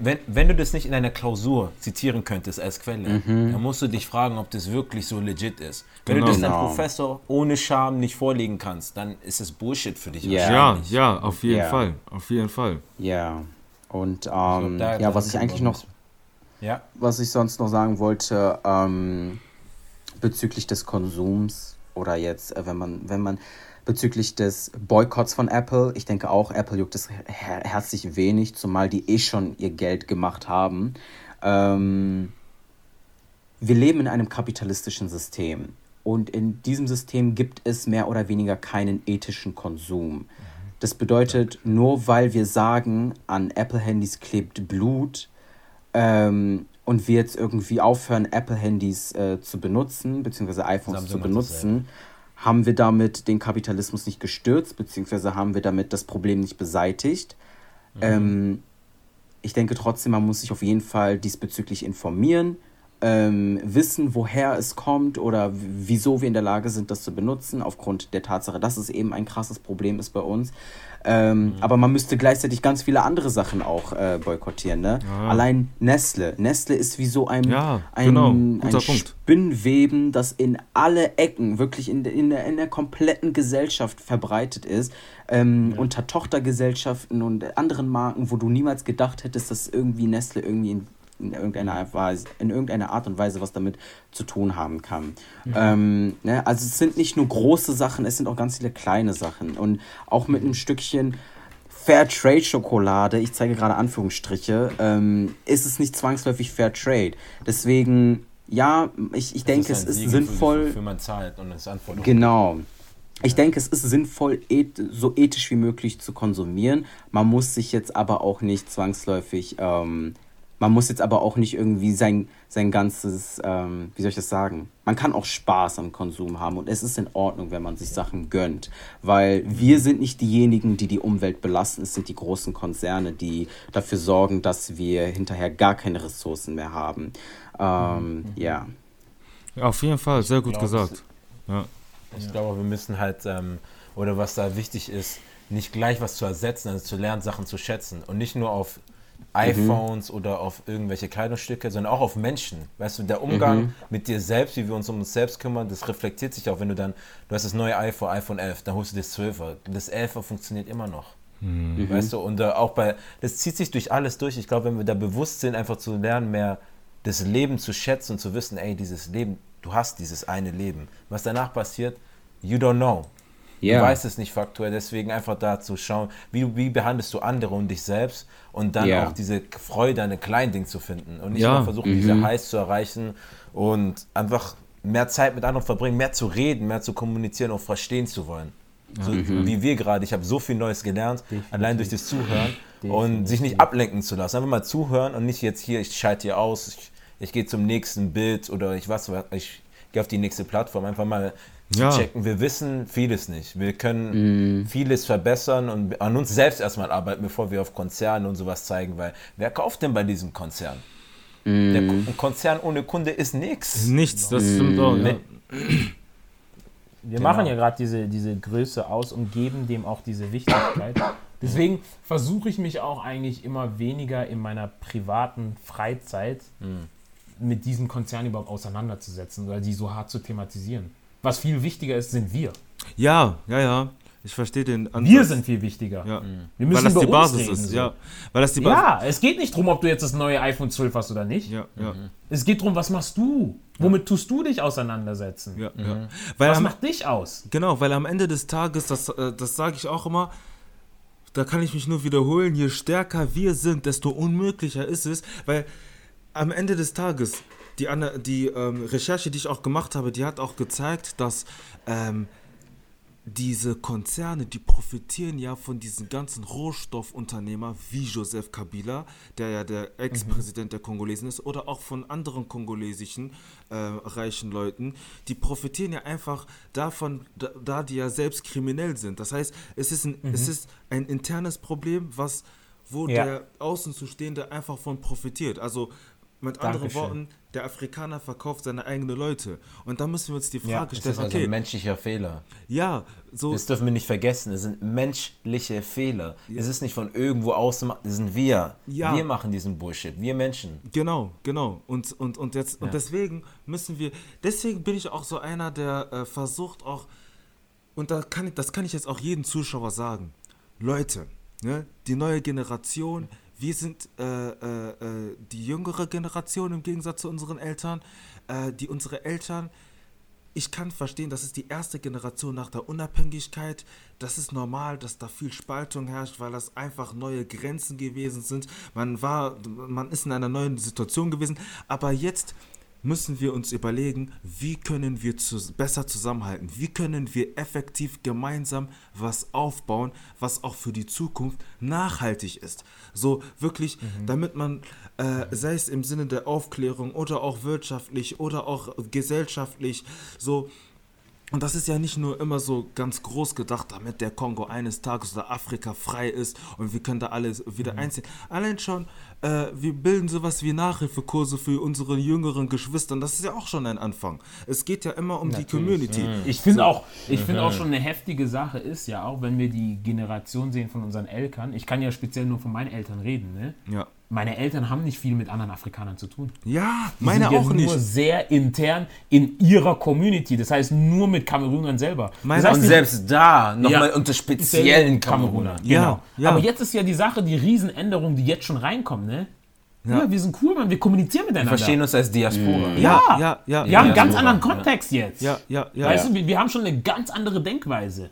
wenn, wenn du das nicht in einer Klausur zitieren könntest als Quelle, dann musst du dich fragen, ob das wirklich so legit ist. Wenn Genau. du das deinem Genau. Professor ohne Scham nicht vorlegen kannst, dann ist es Bullshit für dich. Ja. Ja, ja, auf jeden Ja. Fall. Auf jeden Fall. ja. Und ähm, glaub, da- ja, was ich eigentlich noch, uns. Ja, was ich sonst noch sagen wollte, ähm, bezüglich des Konsums oder jetzt, äh, wenn man, wenn man bezüglich des Boykotts von Apple, ich denke auch, Apple juckt es her herzlich wenig, zumal die eh schon ihr Geld gemacht haben. Ähm, wir leben in einem kapitalistischen System und in diesem System gibt es mehr oder weniger keinen ethischen Konsum. Das bedeutet, nur weil wir sagen, an Apple-Handys klebt Blut, ähm, und wir jetzt irgendwie aufhören, Apple-Handys äh, zu benutzen, beziehungsweise iPhones Samsung zu benutzen, haben wir damit den Kapitalismus nicht gestürzt, beziehungsweise haben wir damit das Problem nicht beseitigt. Ähm, ich denke trotzdem, man muss sich auf jeden Fall diesbezüglich informieren, ähm, wissen, woher es kommt oder wieso wir in der Lage sind, das zu benutzen, aufgrund der Tatsache, dass es eben ein krasses Problem ist bei uns. Ähm, Aber man müsste gleichzeitig ganz viele andere Sachen auch äh, boykottieren. Ne? Allein Nestle. Nestle ist wie so ein, Ja, ein, genau. ein. Spinnweben, das in alle Ecken, wirklich in, der- in, der, in der kompletten Gesellschaft verbreitet ist. Ähm, Unter Tochtergesellschaften und anderen Marken, wo du niemals gedacht hättest, dass irgendwie Nestle irgendwie in, in, irgendeiner, Art Weise, in irgendeiner Art und Weise was damit zu tun haben kann. Ähm, ne? Also es sind nicht nur große Sachen, es sind auch ganz viele kleine Sachen. Und auch mit einem Stückchen Fair Trade Schokolade, ich zeige gerade Anführungsstriche, ähm, ist es nicht zwangsläufig Fair Trade. Deswegen, ja, ich, ich denke, es ein ist Siegel sinnvoll. Für, für man zahlt und es Anforderungen. Genau. Ich denke, es ist sinnvoll, eth so ethisch wie möglich zu konsumieren. Man muss sich jetzt aber auch nicht zwangsläufig, ähm, man muss jetzt aber auch nicht irgendwie sein, sein ganzes, ähm, wie soll ich das sagen? Man kann auch Spaß am Konsum haben und es ist in Ordnung, wenn man sich Sachen gönnt. Weil wir sind nicht diejenigen, die die Umwelt belasten, es sind die großen Konzerne, die dafür sorgen, dass wir hinterher gar keine Ressourcen mehr haben. Ähm, Ja. Ja, auf jeden Fall, sehr gut glaub, gesagt. Ja. Ich glaube, wir müssen halt, ähm, oder was da wichtig ist, nicht gleich was zu ersetzen, also zu lernen, Sachen zu schätzen. Und nicht nur auf iPhones oder auf irgendwelche Kleidungsstücke, sondern auch auf Menschen. Weißt du, der Umgang mit dir selbst, wie wir uns um uns selbst kümmern, das reflektiert sich auch, wenn du dann, du hast das neue iPhone, iPhone 11, dann holst du das 12er. Das 11er funktioniert immer noch. Weißt du, und äh, auch bei, das zieht sich durch alles durch. Ich glaube, wenn wir da bewusst sind, einfach zu lernen, mehr das Leben zu schätzen und zu wissen, ey, dieses Leben, du hast dieses eine Leben. Was danach passiert, you don't know. Ja. Du weißt es nicht faktuell, deswegen einfach da zu schauen, wie, wie behandelst du andere und dich selbst und dann Ja. auch diese Freude an einem kleinen Ding zu finden und nicht Ja. immer versuchen, diese Highs zu erreichen und einfach mehr Zeit mit anderen verbringen, mehr zu reden, mehr zu kommunizieren und verstehen zu wollen. So wie wir gerade. Ich habe so viel Neues gelernt, allein durch das Zuhören und sich nicht ablenken zu lassen. Einfach mal zuhören und nicht jetzt hier, ich schalte hier aus, ich, ich gehe zum nächsten Bild oder ich was, ich gehe auf die nächste Plattform. Einfach mal Ja. checken. Wir wissen vieles nicht. Wir können vieles verbessern und an uns selbst erstmal arbeiten, bevor wir auf Konzerne und sowas zeigen, weil wer kauft denn bei diesem Konzern? Der Ko- ein Konzern ohne Kunde ist nichts. Nichts, das stimmt auch. Ja. Wir Genau. machen ja gerade diese, diese Größe aus und geben dem auch diese Wichtigkeit. Deswegen versuche ich mich auch eigentlich immer weniger in meiner privaten Freizeit mit diesen Konzernen überhaupt auseinanderzusetzen oder die so hart zu thematisieren. Was viel wichtiger ist, sind wir. Ja, ja, ja. Ich verstehe den Ansatz. Wir sind viel wichtiger. Ja. Wir müssen Weil das über die Basis reden, ist, so. ja. Weil das die Basis Ja, es geht nicht darum, ob du jetzt das neue iPhone 12 hast oder nicht. Ja, ja, Es geht darum, was machst du? Womit tust du dich auseinandersetzen? ja, ja. Weil Was am, macht dich aus? Genau, weil am Ende des Tages, das, äh, das sage ich auch immer, da kann ich mich nur wiederholen, je stärker wir sind, desto unmöglicher ist es, weil am Ende des Tages, die, die ähm, Recherche, die ich auch gemacht habe, die hat auch gezeigt, dass ähm, diese Konzerne, die profitieren ja von diesen ganzen Rohstoffunternehmer wie Joseph Kabila, der ja der Ex-Präsident der Kongolesen ist, oder auch von anderen kongolesischen äh, reichen Leuten, die profitieren ja einfach davon, da, da die ja selbst kriminell sind. Das heißt, es ist ein, es ist ein internes Problem, was wo Ja. der Außenzustehende einfach von profitiert. Also mit anderen Dankeschön. Worten, der Afrikaner verkauft seine eigenen Leute. Und da müssen wir uns die Ja, Frage Das stellen, ist also okay, ein menschlicher Fehler. ja, so Das dürfen wir nicht vergessen. Es sind menschliche Fehler. Es ist nicht von irgendwo außen, das sind wir. Ja. Wir machen diesen Bullshit. Wir Menschen. Genau, genau. Und, und, und, jetzt, und deswegen müssen wir, deswegen bin ich auch so einer, der äh, versucht auch, und da kann ich, das kann ich jetzt auch jedem Zuschauer sagen, Leute, ne, die neue Generation, wir sind äh, äh, äh, die jüngere Generation im Gegensatz zu unseren Eltern, äh, die unsere Eltern ich kann verstehen, das ist die erste Generation nach der Unabhängigkeit. Das ist normal, dass da viel Spaltung herrscht, weil das einfach neue Grenzen gewesen sind. Man war, man ist in einer neuen Situation gewesen. Aber jetzt müssen wir uns überlegen, wie können wir zu, besser zusammenhalten? Wie können wir effektiv gemeinsam was aufbauen, was auch für die Zukunft nachhaltig ist? So wirklich, damit man, äh, sei es im Sinne der Aufklärung oder auch wirtschaftlich oder auch gesellschaftlich, so und das ist ja nicht nur immer so ganz groß gedacht, damit der Kongo eines Tages oder Afrika frei ist und wir können da alles wieder einziehen. Allein schon, äh, wir bilden sowas wie Nachhilfekurse für unsere jüngeren Geschwister. Das ist ja auch schon ein Anfang. Es geht ja immer um die Community. Ich finde auch, ich finde auch schon eine heftige Sache ist ja auch, wenn wir die Generation sehen von unseren Eltern. Ich kann ja speziell nur von meinen Eltern reden. Ne? Ja. Meine Eltern haben nicht viel mit anderen Afrikanern zu tun. Ja, Die meine sind ja auch nicht. Nur sehr intern in ihrer Community. Das heißt nur mit Kamerunern selber. Meine das heißt, Und selbst da nochmal Ja. unter speziellen Kamerunern. Genau. Ja, ja. Aber jetzt ist ja die Sache, die Riesenänderung, die jetzt schon reinkommt, ne? Ja, wir sind cool, Mann. Wir kommunizieren Wir miteinander. verstehen uns als Diaspora. Ja, ja, ja, Wir haben Ja, einen ganz anderen ja. Kontext jetzt. ja, ja, ja. Weißt du, wir, wir haben schon eine ganz andere Denkweise.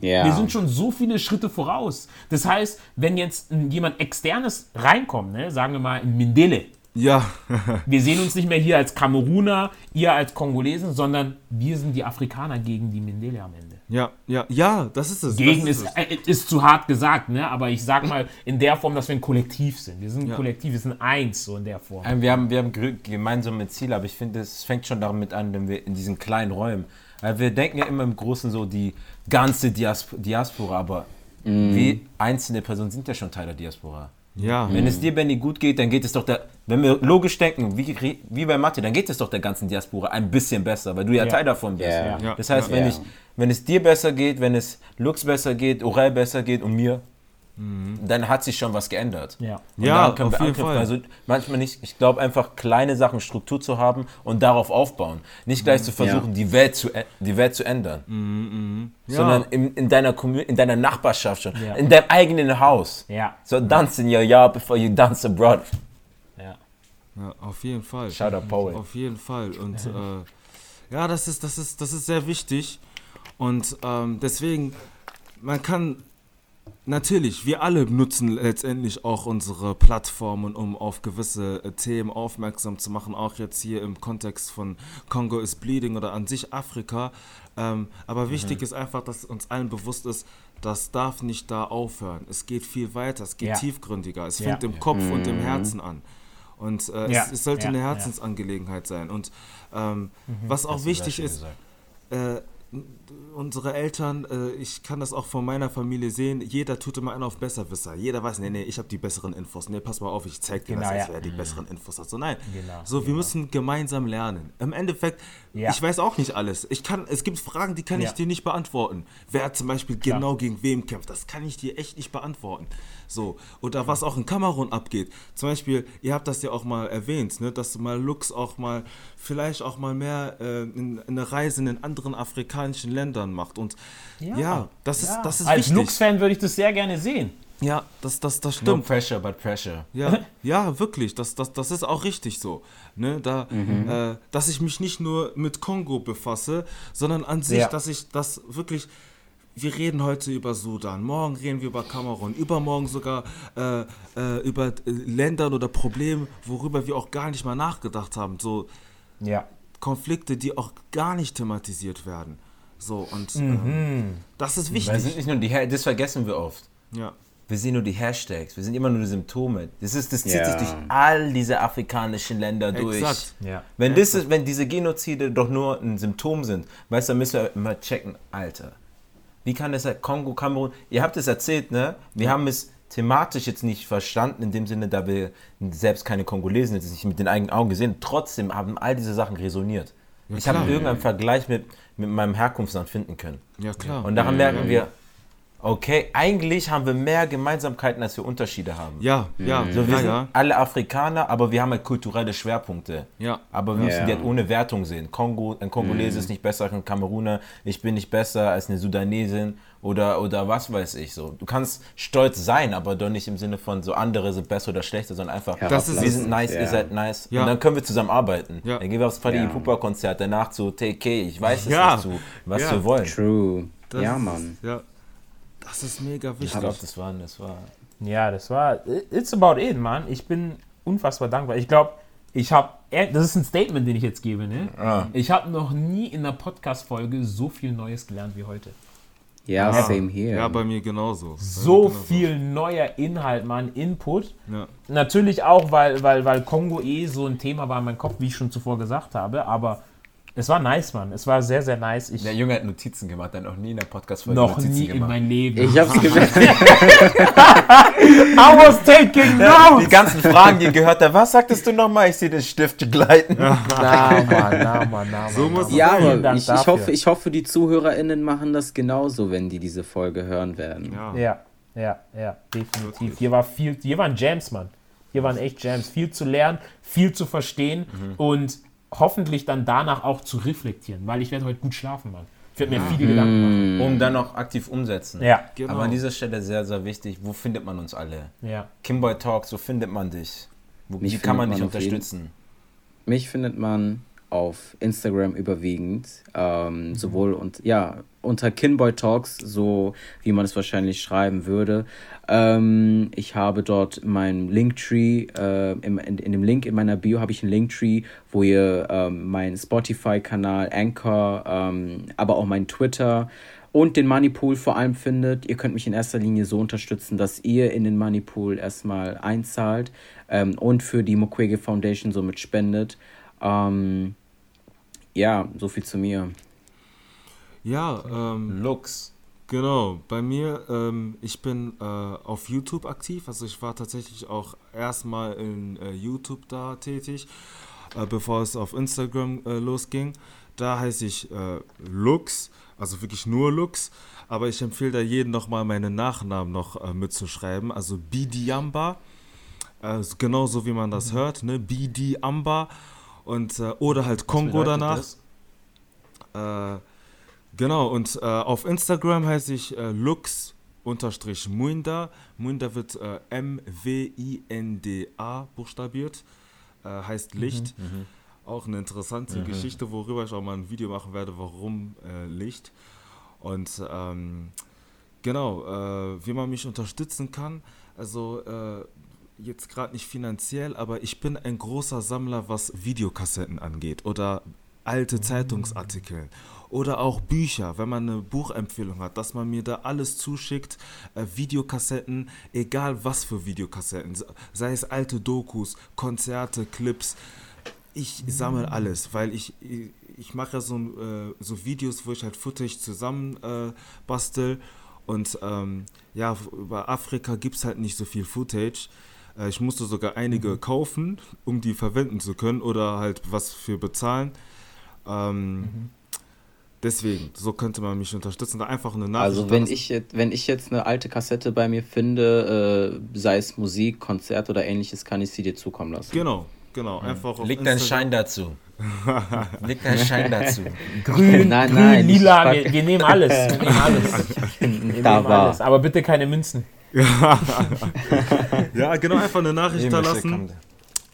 Ja. Wir sind schon so viele Schritte voraus. Das heißt, wenn jetzt jemand Externes reinkommt, ne, sagen wir mal in Mindele, ja. wir sehen uns nicht mehr hier als Kameruner, ihr als Kongolesen, sondern wir sind die Afrikaner gegen die Mindele am Ende. ja, ja, ja, das ist es. Gegen das ist, es. äh, ist zu hart gesagt, ne? aber ich sag mal in der Form, dass wir ein Kollektiv sind. Wir sind ein Ja. Kollektiv, wir sind eins, so in der Form. Ähm, Wir haben, wir haben gemeinsame Ziele, aber ich finde, es fängt schon damit an, wenn wir in diesen kleinen Räumen, weil wir denken ja immer im Großen so die ganze Diasp Diaspora, aber wir einzelne Personen sind ja schon Teil der Diaspora. Ja. Wenn es dir, Benny, gut geht, dann geht es doch der, wenn wir logisch denken, wie, wie bei Mathe, dann geht es doch der ganzen Diaspora ein bisschen besser, weil du ja, Ja. Teil davon bist. Ja. Ja. Das heißt, wenn, ich, wenn es dir besser geht, wenn es Lux besser geht, Orel besser geht und mir, dann hat sich schon was geändert. Ja. Und Ja, auf jeden. Fall. Also manchmal nicht, ich glaube einfach kleine Sachen Struktur zu haben und darauf aufbauen. Nicht gleich zu versuchen, die, Welt zu, die Welt zu ändern. Sondern in, in, deiner in deiner Nachbarschaft schon, Ja. in deinem eigenen Haus. Ja. So dance in your yard before you dance abroad. ja. ja, auf jeden Fall. Shout out Poet. Auf jeden Fall. Und äh, ja, das ist, das, ist, das ist sehr wichtig. Und ähm, deswegen, man kann natürlich, wir alle nutzen letztendlich auch unsere Plattformen, um auf gewisse äh, Themen aufmerksam zu machen, auch jetzt hier im Kontext von Congo is Bleeding oder an sich Afrika. Ähm, aber wichtig ist einfach, dass uns allen bewusst ist, das darf nicht da aufhören. Es geht viel weiter, es geht Ja. tiefgründiger, es Ja. fängt im Kopf und im Herzen an. Und äh, Ja. es, es sollte Ja, eine. Herzensangelegenheit sein. Und ähm, was auch wichtig ist, äh, unsere Eltern, äh, ich kann das auch von meiner Familie sehen, jeder tut immer einen auf Besserwisser. Jeder weiß, nee, nee, ich habe die besseren Infos. Nee, pass mal auf, ich zeig dir Genau, das ja. wer die besseren Infos hat. So, nein. Genau, so, wir genau. müssen gemeinsam lernen. Im Endeffekt, Ja. ich weiß auch nicht alles. Ich kann, es gibt Fragen, die kann Ja. ich dir nicht beantworten. Wer zum Beispiel genau gegen wem kämpft, das kann ich dir echt nicht beantworten. So, oder was auch in Kamerun abgeht. Zum Beispiel, ihr habt das ja auch mal erwähnt, ne, dass mal Lux auch mal, vielleicht auch mal mehr äh, in, eine Reise in anderen afrikanischen Ländern macht. Und ja, das, ist, das ist Als wichtig. Lux-Fan würde ich das sehr gerne sehen. Ja, das, das, das No stimmt. pressure, but pressure. Ja, ja, wirklich. Das, das, das ist auch richtig so. Ne, da, Mhm. äh, dass ich mich nicht nur mit Kongo befasse, sondern an sich, Ja. dass ich das wirklich. Wir reden heute über Sudan, morgen reden wir über Kamerun, übermorgen sogar äh, äh, über äh, Ländern oder Probleme, worüber wir auch gar nicht mal nachgedacht haben. So Ja. Konflikte, die auch gar nicht thematisiert werden. So, und Mhm. ähm, das ist wichtig. nicht nur die, das vergessen wir oft. Ja. Wir sehen nur die Hashtags, wir sind immer nur die Symptome. Das, ist, das zieht Ja. sich durch all diese afrikanischen Länder durch. Exakt. Ja. Wenn, das ist, wenn diese Genozide doch nur ein Symptom sind, weißt du, dann müssen wir immer checken, Alter. Wie kann das? Kongo, Kamerun, ihr habt es erzählt, ne? Wir haben es thematisch jetzt nicht verstanden, in dem Sinne, da wir selbst keine Kongolesen jetzt nicht mit den eigenen Augen gesehen, trotzdem haben all diese Sachen resoniert. ich habe irgendeinen Vergleich mit, mit meinem Herkunftsland finden können. Ja, klar. Und daran merken wir, okay, eigentlich haben wir mehr Gemeinsamkeiten, als wir Unterschiede haben. Ja, ja, So, wir ja, sind ja. alle Afrikaner, aber wir haben halt kulturelle Schwerpunkte. Ja. Aber wir müssen Ja. die halt ohne Wertung sehen. Kongo, ein Kongolese ist nicht besser als ein Kameruner, ich bin nicht besser als eine Sudanesin oder, oder was weiß ich so. Du kannst stolz sein, aber doch nicht im Sinne von so andere sind besser oder schlechter, sondern einfach, Das ist wir sind nice, Ja. ihr seid nice. Ja. Und dann können wir zusammen arbeiten. Ja. Dann gehen wir aufs Fadi Ja. Pupa Konzert, danach zu TK, ich weiß es Ja. nicht zu, was Ja. wir wollen. True. Das ja, ist- Mann. Ja. Das ist mega Ich wichtig. glaube, das war, das war Ja, das war. It's about it, man. Ich bin unfassbar dankbar. Ich glaube, ich habe. Das ist ein Statement, den ich jetzt gebe, ne? Ah. Ich habe noch nie in einer Podcast-Folge so viel Neues gelernt wie heute. Ja, Ja. same here. Ja, bei mir genauso. So genauso. viel neuer Inhalt, man, Input. Ja. Natürlich auch, weil, weil, weil Kongo eh so ein Thema war in meinem Kopf, wie ich schon zuvor gesagt habe. Aber es war nice, man. Es war sehr, sehr nice. Ich Der Junge hat Notizen gemacht, hat noch nie in der Podcast-Folge noch Notizen nie in gemacht. meinem Leben. ich hab's gemerkt. I was taking Die notes! ganzen Fragen, die gehört hat, was sagtest du nochmal? Ich sehe den Stift gleiten. Na, Mann, na, Mann, na, Mann. So muss Mann. ja, aber ich, ich, hoffe, ich hoffe, die ZuhörerInnen machen das genauso, wenn die diese Folge hören werden. Ja. Ja, ja, ja, definitiv. Hier, war viel, hier waren Jams, Mann. Hier waren echt Jams. Viel zu lernen, viel zu verstehen und hoffentlich dann danach auch zu reflektieren, weil ich werde heute gut schlafen, Mann. Ich werde mir viele Gedanken machen. Um dann auch aktiv umsetzen. Ja, Genau. Aber an dieser Stelle sehr, sehr wichtig, wo findet man uns alle? ja. Kimboy Talks, wo findet man dich? Wo, Mich wie kann man dich auf jeden- unterstützen? Mich findet man auf Instagram überwiegend, ähm, sowohl und ja, unter Kinboy Talks, so wie man es wahrscheinlich schreiben würde. Ähm, ich habe dort mein Linktree, äh, im, in, in dem Link in meiner Bio habe ich einen Linktree, wo ihr ähm, meinen Spotify-Kanal, Anchor, ähm, aber auch mein Twitter und den Moneypool vor allem findet. Ihr könnt mich in erster Linie so unterstützen, dass ihr in den Moneypool erstmal einzahlt ähm, und für die Mukwege Foundation somit spendet. Ähm, ja, so viel zu mir. Ja, ähm, Lux. genau. Bei mir, ähm, ich bin äh, auf YouTube aktiv. Also ich war tatsächlich auch erstmal in äh, YouTube da tätig, äh, bevor es auf Instagram äh, losging. Da heiße ich äh, Lux, also wirklich nur Lux. Aber ich empfehle da jedem nochmal meinen Nachnamen noch äh, mitzuschreiben. Also Bidiamba. Äh, genauso wie man das hört, ne? Bidiamba. Und, äh, oder halt Kongo danach. Äh, genau, und äh, auf Instagram heiße ich äh, Lux-Muinda. Muinda wird äh, M-W-I-N-D-A buchstabiert. Äh, heißt Licht. Auch eine interessante Geschichte, worüber ich auch mal ein Video machen werde, warum Licht. Und ähm, genau, äh, wie man mich unterstützen kann. Also äh, jetzt gerade nicht finanziell, aber ich bin ein großer Sammler, was Videokassetten angeht oder alte Zeitungsartikel oder auch Bücher, wenn man eine Buchempfehlung hat, dass man mir da alles zuschickt, äh, Videokassetten, egal was für Videokassetten, sei es alte Dokus, Konzerte, Clips. Ich sammle alles, weil ich, ich mache ja so, äh, so Videos, wo ich halt Footage zusammen äh, bastel. Und ähm, ja, über Afrika gibt es halt nicht so viel Footage. Äh, ich musste sogar einige Mhm. kaufen, um die verwenden zu können oder halt was für bezahlen. Ähm, Mhm. Deswegen, so könnte man mich unterstützen. Da einfach eine Nachricht. Also wenn ich, jetzt, wenn ich jetzt eine alte Kassette bei mir finde, äh, sei es Musik, Konzert oder ähnliches, kann ich sie dir zukommen lassen. Genau, genau. Einfach auf Leg deinen. Schein dazu. Leg deinen Schein dazu. Grün, Nein, grün, nein, lila, wir, wir nehmen alles. Wir nehmen alles. Wir nehmen Da war. alles. Aber bitte keine Münzen. Ja, genau, einfach eine Nachricht hinterlassen.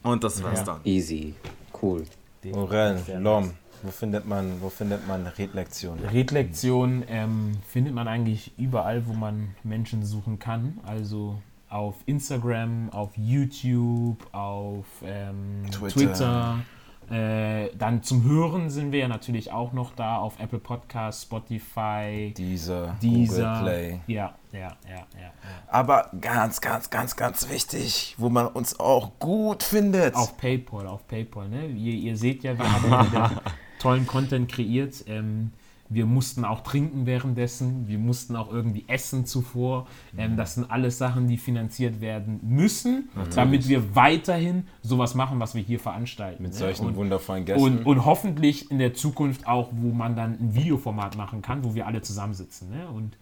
Und das war's Ja. dann. Easy. Cool. Oren, Lom, wo findet man, wo findet man Redlektionen? Redlektion ähm, findet man eigentlich überall, wo man Menschen suchen kann. Also auf Instagram, auf YouTube, auf ähm, Twitter. Twitter. Äh, dann zum Hören sind wir ja natürlich auch noch da auf Apple Podcasts, Spotify, Dieser, dieser. Google Play. Ja, ja, ja, ja. ja. Aber ganz, ganz, ganz, ganz wichtig, wo man uns auch gut findet. Auf PayPal, auf PayPal. Ne? Ihr, ihr seht ja, wir haben tollen Content kreiert. Ähm, wir mussten auch trinken währenddessen. Wir mussten auch irgendwie essen zuvor. Ähm, das sind alles Sachen, die finanziert werden müssen, damit wir weiterhin sowas machen, was wir hier veranstalten. Mit ne? solchen und, wundervollen Gästen. und, und hoffentlich in der Zukunft auch, wo man dann ein Videoformat machen kann, wo wir alle zusammensitzen. Ne? Und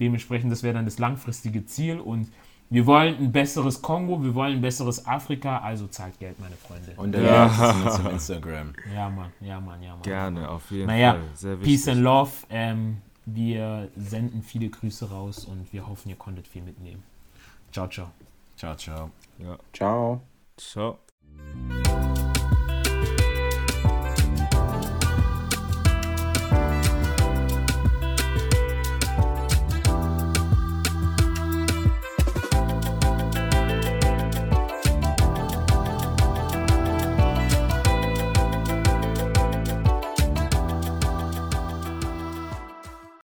dementsprechend, das wäre dann das langfristige Ziel. Und wir wollen ein besseres Kongo, wir wollen ein besseres Afrika, also zahlt Geld, meine Freunde. Und der Ja. ist auf Instagram. ja, Mann, ja, Mann, ja, Mann. Gerne, auf jeden Naja, Fall. Sehr wichtig. Peace and Love. Ähm, wir senden viele Grüße raus und wir hoffen, ihr konntet viel mitnehmen. Ciao, ciao. Ciao, ciao. Ja. Ciao. Ciao.